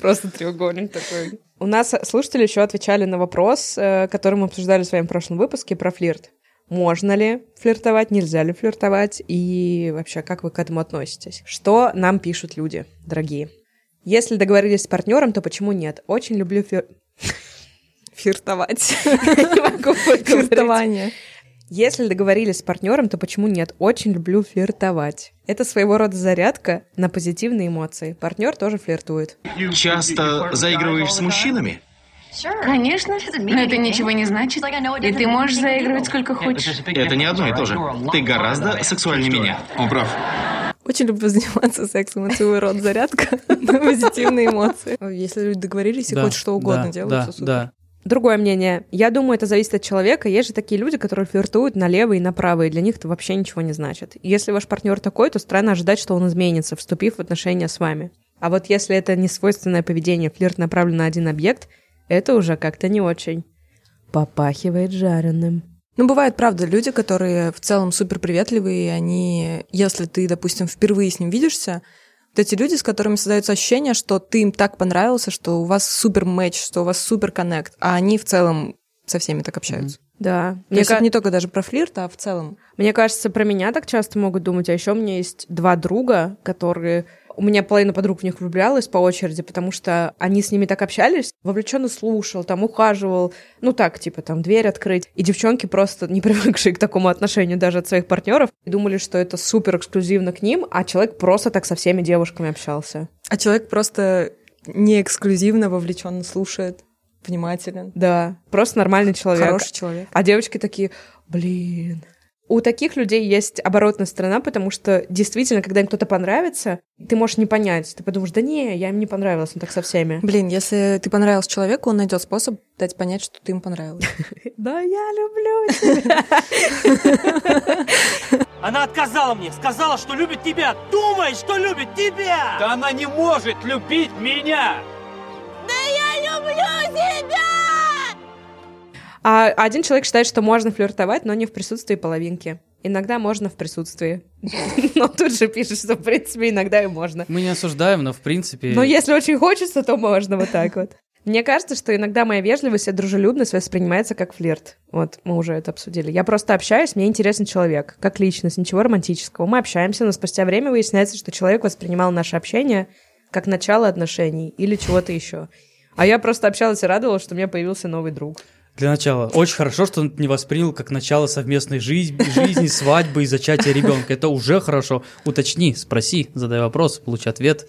Просто треугольник такой. У нас слушатели еще отвечали на вопрос, э, который мы обсуждали в своем прошлом выпуске про флирт. Можно ли флиртовать, нельзя ли флиртовать, и вообще, как вы к этому относитесь? Что нам пишут люди, дорогие? Если договорились с партнером, то почему нет? Очень люблю флир... [LAUGHS] Флиртовать. [LAUGHS] Флиртование. Если договорились с партнером, то почему нет? Очень люблю флиртовать. Это своего рода зарядка на позитивные эмоции. Партнер тоже флиртует. Часто заигрываешь с мужчинами? Конечно, но это ничего не значит. И ты можешь заигрывать сколько хочешь. Это не одно и то же. Ты гораздо сексуальнее меня. Он прав. Очень люблю заниматься сексом. Это своего рода зарядка на [LAUGHS] позитивные эмоции. Если люди договорились и хоть что угодно да, делают, да. Другое мнение. Я думаю, это зависит от человека. Есть же такие люди, которые флиртуют налево и направо, и для них это вообще ничего не значит. Если ваш партнер такой, то странно ожидать, что он изменится, вступив в отношения с вами. А вот если это не свойственное поведение, флирт направлен на один объект, это уже как-то не очень. Попахивает жареным. Ну, бывает, правда, люди, которые в целом супер приветливые, и они, если ты, допустим, впервые с ним видишься, вот эти люди, с которыми создается ощущение, что ты им так понравился, что у вас супер матч, что у вас супер коннект, а они в целом со всеми так общаются. Да. То есть это не только даже про флирт, а в целом. Мне кажется, про меня так часто могут думать, а еще у меня есть два друга, которые у меня половина подруг в них влюблялась по очереди, потому что они с ними так общались, вовлеченно слушал, там ухаживал, ну так, типа там дверь открыть. И девчонки просто не [LAUGHS] привыкшие к такому отношению даже от своих партнеров, думали, что это супер эксклюзивно к ним, а человек просто так со всеми девушками общался. А человек просто не эксклюзивно вовлеченно слушает, внимателен. Да, просто нормальный человек. Хороший человек. А девочки такие, блин, у таких людей есть оборотная сторона, потому что действительно, когда им кто-то понравится, ты можешь не понять. Ты подумаешь, да не, я им не понравилась, он так со всеми. Блин, если ты понравился человеку, он найдет способ дать понять, что ты им понравилась. [LAUGHS] Да, я люблю тебя. [LAUGHS] Она отказала мне, сказала, что любит тебя. Думай, что любит тебя! Да она не может любить меня! А один человек считает, что можно флиртовать, но не в присутствии половинки. Иногда можно в присутствии. [LAUGHS] Но тут же пишет, что, в принципе, иногда и можно. Мы не осуждаем, но в принципе... Но если очень хочется, то можно вот так вот. Мне кажется, что иногда моя вежливость и дружелюбность воспринимается как флирт. Вот, мы уже это обсудили. Я просто общаюсь, мне интересен человек, как личность, ничего романтического. Мы общаемся, но спустя время выясняется, что человек воспринимал наше общение как начало отношений или чего-то еще. А я просто общалась и радовалась, что у меня появился новый друг. Для начала, очень хорошо, что он не воспринял как начало совместной жизни, жизни, свадьбы и зачатия ребенка. Это уже хорошо. Уточни, спроси, задай вопрос, получи ответ.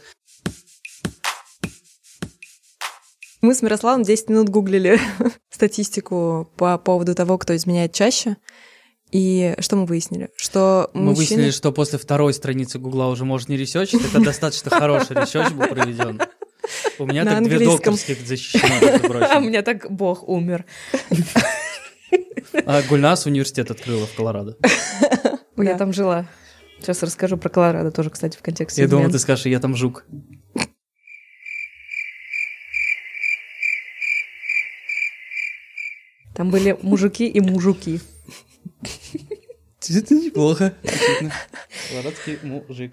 Мы с Мирославом 10 минут гуглили [LAUGHS] статистику по поводу того, кто изменяет чаще. И что мы выяснили? Что Мы мужчины... выяснили, что после второй страницы Гугла уже можно не research ить. Это достаточно хороший research был проведен. У меня так две докторских защищено, между [LAUGHS] А у меня так бог умер. А Гульнас университет открыла в Колорадо. [LAUGHS] Я там жила. Сейчас расскажу про Колорадо тоже, кстати, в контексте Я думал, ты скажешь, я там жук. Там были мужики и мужики. Это неплохо. Колорадский мужик.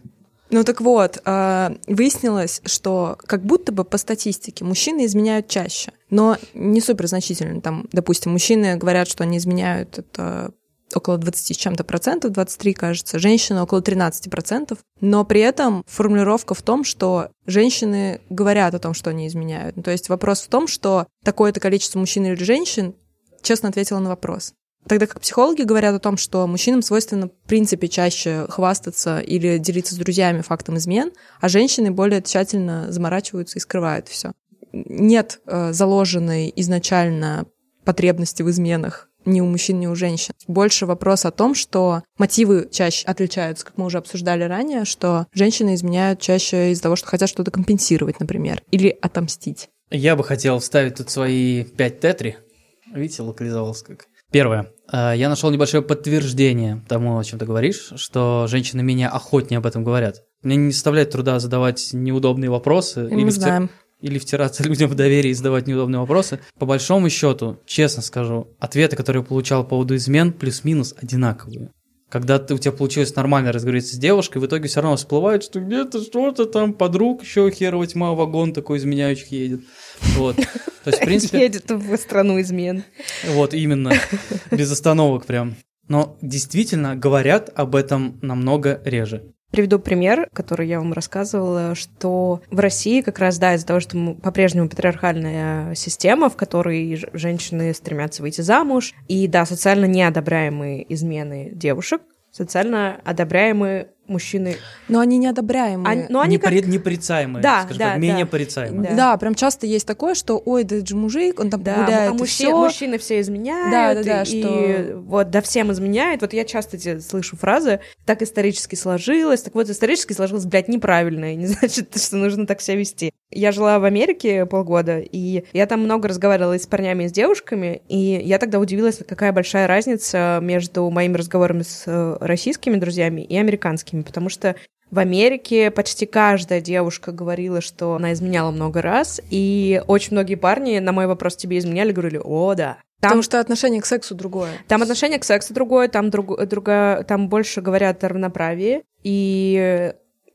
Ну так вот, а, выяснилось, что как будто бы по статистике мужчины изменяют чаще, но не супер значительно. Там, допустим, мужчины говорят, что они изменяют это около 20 с чем-то процентов, 23, кажется, женщины около 13 процентов, но при этом формулировка в том, что женщины говорят о том, что они изменяют. Ну, то есть вопрос в том, что такое-то количество мужчин или женщин честно ответила на вопрос. Тогда как психологи говорят о том, что мужчинам свойственно в принципе чаще хвастаться или делиться с друзьями фактом измен, а женщины более тщательно заморачиваются и скрывают все. Нет э, заложенной изначально потребности в изменах ни у мужчин, ни у женщин. Больше вопрос о том, что мотивы чаще отличаются, как мы уже обсуждали ранее, что женщины изменяют чаще из-за того, что хотят что-то компенсировать, например, или отомстить. Я бы хотел вставить тут свои 5 тетри. Видите, локализовался как. Первое. Э, Я нашел небольшое подтверждение тому, о чем ты говоришь, что женщины менее охотнее об этом говорят. Мне не составляет труда задавать неудобные вопросы мы вти- знаем. или втираться [LAUGHS] людям в доверие и задавать неудобные вопросы. По большому счету, честно скажу, ответы, которые я получал по поводу измен, плюс-минус одинаковые. Когда ты, у тебя получилось нормально разговориться с девушкой, в итоге все равно всплывает, что где-то что-то там, подруг еще херова тьма, вагон такой изменяющих едет. Вот. То есть, в принципе, Едет в страну измен. вот именно, без остановок прям. Но действительно говорят об этом намного реже. Приведу пример, который я вам рассказывала, что в России как раз, да, из-за того, что мы по-прежнему патриархальная система, в которой женщины стремятся выйти замуж, и, да, социально неодобряемые измены девушек, социально одобряемые мужчины. Но они неодобряемые. Они- но они как- Непори- Непорицаемые, Да, скажем да, так, менее да. порицаемые. Да. Да. прям часто есть такое, что ой, да это же мужик, он там Да, гуляет а и мужчи- всё. мужчины все изменяют, Да, да, да, и что- вот, да, всем изменяет. Вот я часто слышу фразы, так исторически сложилось, так вот исторически сложилось, блядь, неправильно, и не [LAUGHS] значит, что нужно так себя вести. Я жила в Америке полгода, и я там много разговаривала и с парнями, и с девушками, и я тогда удивилась, какая большая разница между моими разговорами с э, российскими друзьями и американскими, потому что в Америке почти каждая девушка говорила, что она изменяла много раз, и очень многие парни на мой вопрос тебе изменяли говорили, о, да. Там, Потому что отношение к сексу другое. там отношение к сексу другое, там, друг, друга, там больше говорят о равноправии, и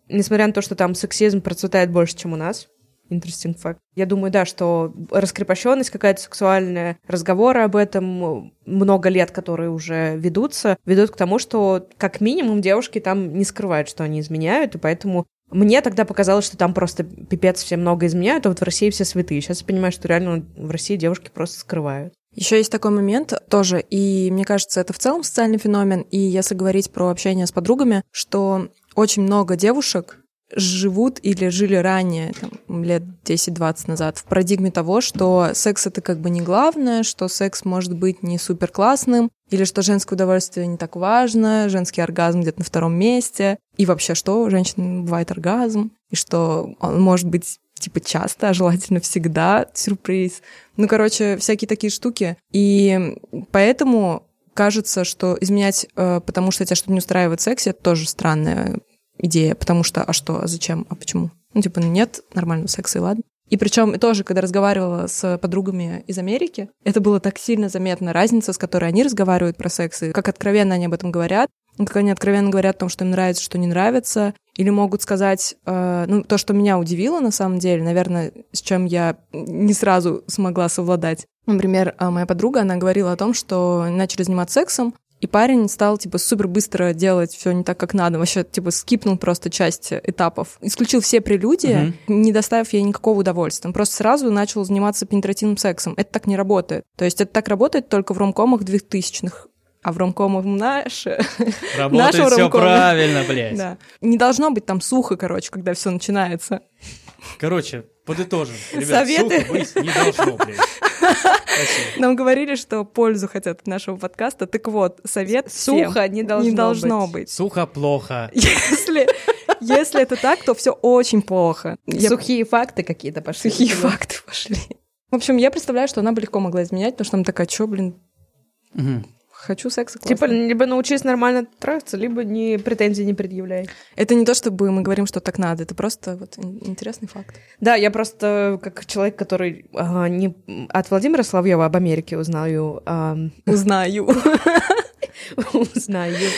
несмотря на то, что там сексизм процветает больше, чем у нас, Interesting fact. Я думаю, да, что раскрепощенность какая-то сексуальная, разговоры об этом много лет, которые уже ведутся, ведут к тому, что как минимум девушки там не скрывают, что они изменяют, и поэтому мне тогда показалось, что там просто пипец все много изменяют, а вот в России все святые. Сейчас я понимаю, что реально в России девушки просто скрывают. Еще есть такой момент тоже, и мне кажется, это в целом социальный феномен, и если говорить про общение с подругами, что очень много девушек живут или жили ранее, там, лет 10-20 назад, в парадигме того, что секс это как бы не главное, что секс может быть не супер классным, или что женское удовольствие не так важно, женский оргазм где-то на втором месте, и вообще, что у женщин бывает оргазм, и что он может быть типа часто, а желательно всегда сюрприз. Ну, короче, всякие такие штуки. И поэтому кажется, что изменять, э, потому что тебя что-то не устраивает в сексе, это тоже странная идея, потому что, а что, а зачем, а почему? Ну, типа, нет нормального секса, и ладно. И причем тоже, когда разговаривала с подругами из Америки, это было так сильно заметно, разница, с которой они разговаривают про секс, и как откровенно они об этом говорят, как они откровенно говорят о том, что им нравится, что не нравится, или могут сказать, э, ну, то, что меня удивило на самом деле, наверное, с чем я не сразу смогла совладать. Например, э, моя подруга, она говорила о том, что начали заниматься сексом, и парень стал, типа, супер быстро делать все не так, как надо. Вообще, типа, скипнул просто часть этапов. Исключил все прелюдии, угу. не доставив ей никакого удовольствия. Он просто сразу начал заниматься пенетративным сексом. Это так не работает. То есть это так работает только в ромкомах 2000-х а в ромкомах наше. Работает все правильно, [LAUGHS] блядь. Да. Не должно быть там сухо, короче, когда все начинается. Короче, подытожим. Ребят, Советы? сухо быть не должно, блядь. Нам говорили, что пользу хотят от нашего подкаста. Так вот, совет Сухо не должно, не должно быть. быть. Сухо плохо. Если, если это так, то все очень плохо. Сухие факты какие-то пошли. Сухие факты пошли. В общем, я представляю, что она бы легко могла изменять, потому что она такая, что, блин, Угу. Хочу секса Типа, либо научись нормально трахаться, либо не претензий не предъявляй. Это не то, чтобы мы говорим, что так надо, это просто вот интересный факт. Да, я просто как человек, который а, не от Владимира Соловьева об Америке узнаю. А... [LAUGHS] Узнаю. Узнаю.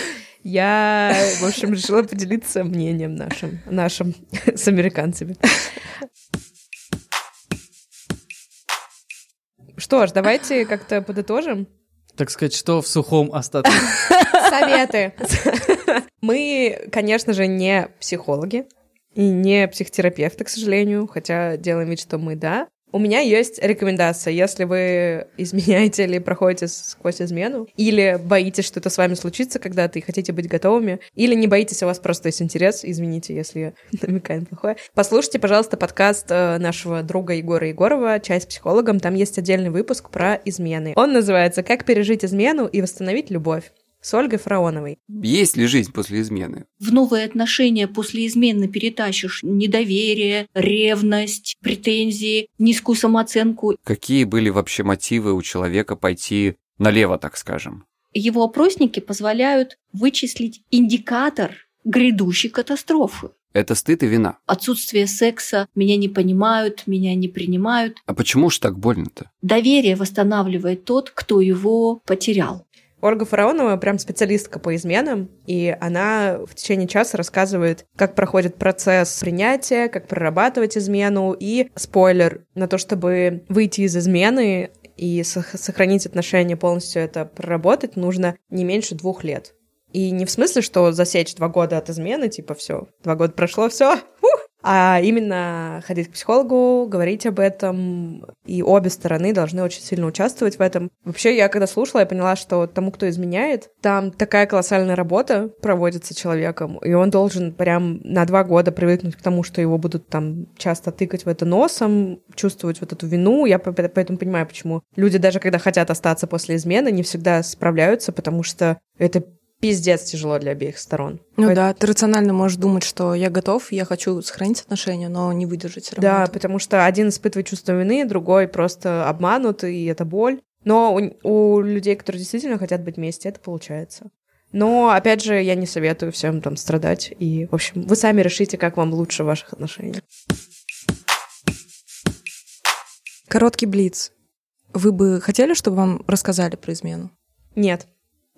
Я, в общем, решила поделиться мнением нашим, нашим с американцами. Что ж, давайте как-то подытожим. Так сказать, что в сухом остатке? [LAUGHS] Советы. Мы, конечно же, не психологи и не психотерапевты, к сожалению, хотя делаем вид, что мы да. У меня есть рекомендация, если вы изменяете или проходите сквозь измену, или боитесь, что это с вами случится когда-то и хотите быть готовыми, или не боитесь, у вас просто есть интерес, извините, если [LAUGHS] намекаем плохое, послушайте, пожалуйста, подкаст э, нашего друга Егора Егорова «Чай с психологом», там есть отдельный выпуск про измены. Он называется «Как пережить измену и восстановить любовь» с Ольгой Фараоновой. Есть ли жизнь после измены? В новые отношения после измены перетащишь недоверие, ревность, претензии, низкую самооценку. Какие были вообще мотивы у человека пойти налево, так скажем? Его опросники позволяют вычислить индикатор грядущей катастрофы. Это стыд и вина. Отсутствие секса, меня не понимают, меня не принимают. А почему ж так больно-то? Доверие восстанавливает тот, кто его потерял. Ольга Фараонова прям специалистка по изменам, и она в течение часа рассказывает, как проходит процесс принятия, как прорабатывать измену, и спойлер, на то, чтобы выйти из измены и сохранить отношения, полностью это проработать, нужно не меньше двух лет. И не в смысле, что засечь два года от измены, типа все, два года прошло, все, [LAUGHS] а именно ходить к психологу, говорить об этом, и обе стороны должны очень сильно участвовать в этом. Вообще, я когда слушала, я поняла, что тому, кто изменяет, там такая колоссальная работа проводится человеком, и он должен прям на два года привыкнуть к тому, что его будут там часто тыкать в это носом, чувствовать вот эту вину. Я поэтому понимаю, почему люди даже когда хотят остаться после измены, не всегда справляются, потому что это пиздец тяжело для обеих сторон. Ну Поэтому... да, ты рационально можешь думать, что я готов, я хочу сохранить отношения, но не выдержать все равно. Да, это. потому что один испытывает чувство вины, другой просто обманут, и это боль. Но у, у людей, которые действительно хотят быть вместе, это получается. Но, опять же, я не советую всем там страдать. И, в общем, вы сами решите, как вам лучше в ваших отношениях. Короткий блиц. Вы бы хотели, чтобы вам рассказали про измену? Нет.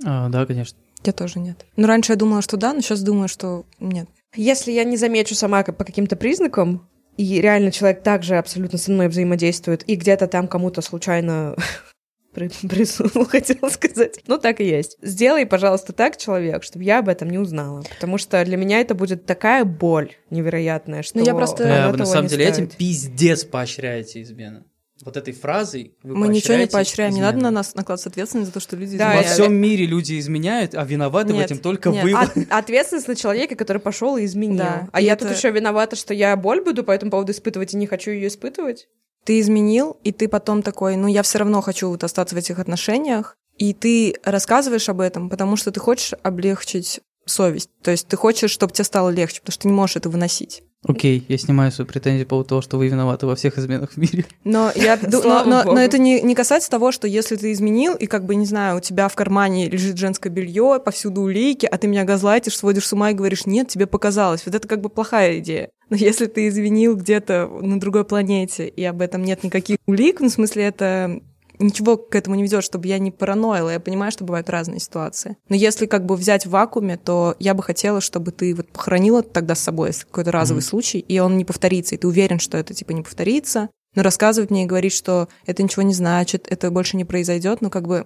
А, да, конечно. Я тоже нет. Ну, раньше я думала, что да, но сейчас думаю, что нет. Если я не замечу сама по каким-то признакам, и реально человек также абсолютно со мной взаимодействует, и где-то там кому-то случайно [LAUGHS] присунул, [LAUGHS] хотела сказать. Ну, так и есть. Сделай, пожалуйста, так, человек, чтобы я об этом не узнала. Потому что для меня это будет такая боль невероятная, что... Ну, я просто... Да, вы на самом деле этим пиздец поощряете измену. Вот этой фразой вы Мы ничего не поощряем, измену. не надо на нас накладывать ответственность за то, что люди да, изменяют. Во всем мире люди изменяют, а виноваты нет, в этом только нет. вы. [LAUGHS] От, ответственность на человека, который пошел и изменил. Да, а и я это... тут еще виновата, что я боль буду по этому поводу испытывать и не хочу ее испытывать ты изменил, и ты потом такой, ну, я все равно хочу вот остаться в этих отношениях, и ты рассказываешь об этом, потому что ты хочешь облегчить совесть. То есть ты хочешь, чтобы тебе стало легче, потому что ты не можешь это выносить. Окей, я снимаю свою претензию по поводу того, что вы виноваты во всех изменах в мире. Но, я, [LAUGHS] но, но, но это не, не касается того, что если ты изменил, и как бы, не знаю, у тебя в кармане лежит женское белье, повсюду улейки, а ты меня газлайтишь, сводишь с ума и говоришь, нет, тебе показалось. Вот это как бы плохая идея. Но [LAUGHS] если ты извинил где-то на другой планете, и об этом нет никаких улик, ну, в смысле, это ничего к этому не ведет, чтобы я не параноила. Я понимаю, что бывают разные ситуации. Но если как бы взять в вакууме, то я бы хотела, чтобы ты вот похоронила тогда с собой, если какой-то разовый mm-hmm. случай, и он не повторится, и ты уверен, что это типа не повторится. Но рассказывать мне и говорить, что это ничего не значит, это больше не произойдет, ну как бы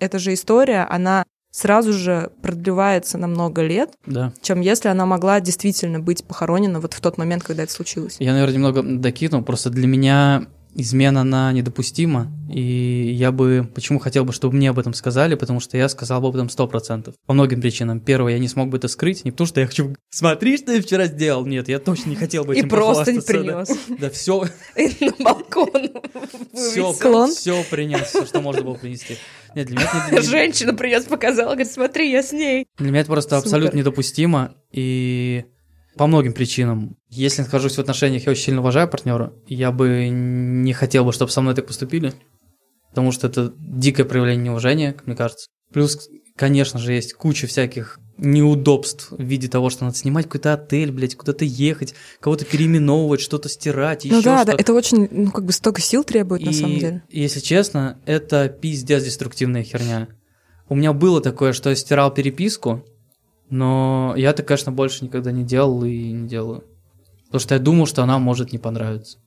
эта же история, она сразу же продлевается на много лет, да. чем если она могла действительно быть похоронена вот в тот момент, когда это случилось. Я, наверное, немного докинул. Просто для меня измена, она недопустима, и я бы, почему хотел бы, чтобы мне об этом сказали, потому что я сказал бы об этом сто процентов. По многим причинам. Первое, я не смог бы это скрыть, не потому что я хочу, [LAUGHS] смотри, что я вчера сделал, нет, я точно не хотел бы этим И просто не принес. [LAUGHS] Да, все. [LAUGHS] На балкон. Все, все принес, все, что можно было принести. Нет, для меня это... Женщина принес, показала, говорит, смотри, я с ней. Для меня это просто абсолютно недопустимо, и по многим причинам. Если нахожусь в отношениях, я очень сильно уважаю партнера, я бы не хотел бы, чтобы со мной так поступили, потому что это дикое проявление неуважения, мне кажется. Плюс, конечно же, есть куча всяких неудобств в виде того, что надо снимать какой-то отель, блядь, куда-то ехать, кого-то переименовывать, что-то стирать, ну еще да, что-то. да, это очень, ну, как бы столько сил требует, и, на самом деле. если честно, это пиздец деструктивная херня. У меня было такое, что я стирал переписку, но я это, конечно, больше никогда не делал и не делаю. Потому что я думал, что она может не понравиться.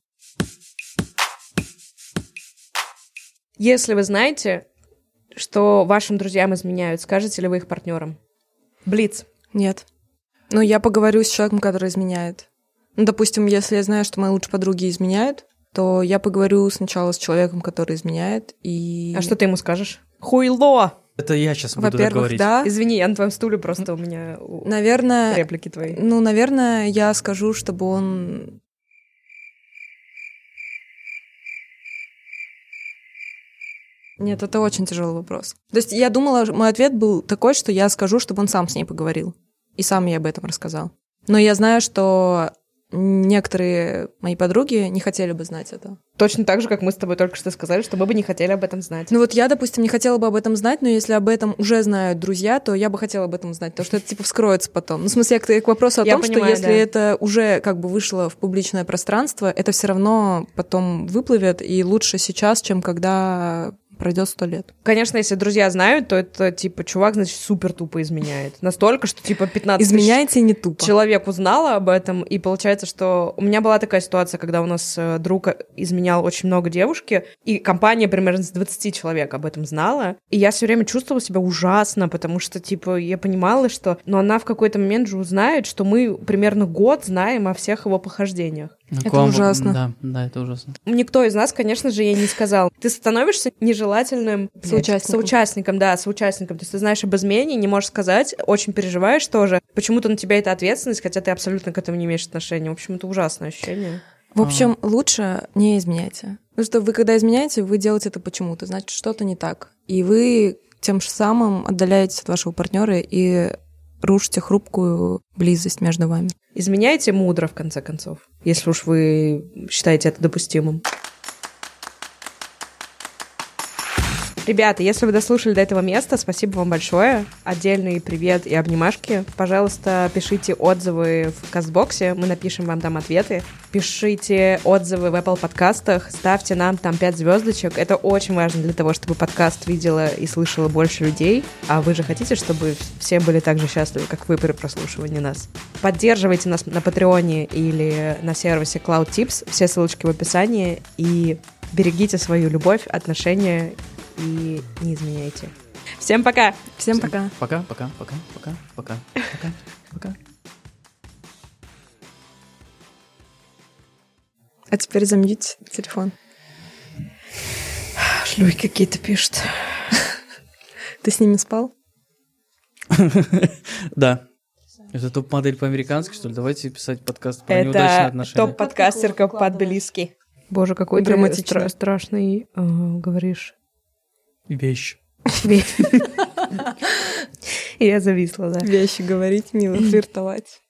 Если вы знаете, что вашим друзьям изменяют, скажете ли вы их партнерам? Блиц. Нет. Ну, я поговорю с человеком, который изменяет. Ну, допустим, если я знаю, что мои лучшие подруги изменяют, то я поговорю сначала с человеком, который изменяет, и... А что ты ему скажешь? Хуйло! Это я сейчас буду Во-первых, говорить. да. Извини, я на твоем стуле просто у меня наверное, реплики твои. Ну, наверное, я скажу, чтобы он Нет, это очень тяжелый вопрос. То есть я думала, мой ответ был такой, что я скажу, чтобы он сам с ней поговорил. И сам ей об этом рассказал. Но я знаю, что некоторые мои подруги не хотели бы знать это. Точно так же, как мы с тобой только что сказали, что мы бы не хотели об этом знать. Ну вот я, допустим, не хотела бы об этом знать, но если об этом уже знают друзья, то я бы хотела об этом знать, потому что это типа вскроется потом. Ну, в смысле, к, к вопросу о я том, понимаю, что если да. это уже как бы вышло в публичное пространство, это все равно потом выплывет, и лучше сейчас, чем когда пройдет сто лет. Конечно, если друзья знают, то это, типа, чувак, значит, супер тупо изменяет. Настолько, что, типа, 15 Изменяете не тупо. Человек узнала об этом, и получается, что... У меня была такая ситуация, когда у нас э, друг изменял очень много девушки, и компания примерно с 20 человек об этом знала, и я все время чувствовала себя ужасно, потому что, типа, я понимала, что... Но она в какой-то момент же узнает, что мы примерно год знаем о всех его похождениях. Ну, это вам... ужасно. Да, да, это ужасно. Никто из нас, конечно же, ей не сказал. Ты становишься нежелательным соучастником. соучастником, да, соучастником. То есть ты знаешь об измене, не можешь сказать, очень переживаешь тоже. Почему-то на тебя это ответственность, хотя ты абсолютно к этому не имеешь отношения. В общем, это ужасное ощущение. В общем, а. лучше не изменяйте. Потому что вы, когда изменяете, вы делаете это почему-то, значит, что-то не так. И вы тем же самым отдаляетесь от вашего партнера и рушите хрупкую близость между вами. Изменяйте мудро, в конце концов, если уж вы считаете это допустимым. Ребята, если вы дослушали до этого места, спасибо вам большое. Отдельный привет и обнимашки. Пожалуйста, пишите отзывы в Кастбоксе, мы напишем вам там ответы. Пишите отзывы в Apple подкастах, ставьте нам там 5 звездочек. Это очень важно для того, чтобы подкаст видела и слышала больше людей. А вы же хотите, чтобы все были так же счастливы, как вы при прослушивании нас. Поддерживайте нас на Патреоне или на сервисе Cloud Tips. Все ссылочки в описании. И берегите свою любовь, отношения и не изменяйте. Всем пока! Всем пока! Пока, пока, пока, пока, пока, пока, пока. А теперь замьють телефон. Шлюхи какие-то пишут. [LAUGHS] Ты с ними спал? [LAUGHS] Да. Это топ-модель по-американски, что ли? Давайте писать подкаст про неудачные Это отношения. топ-подкастерка по-тбилисски. Боже, какой ты стра- страшный э, говоришь. Вещь. И [LAUGHS] я зависла, да. Вещи говорить, мило флиртовать.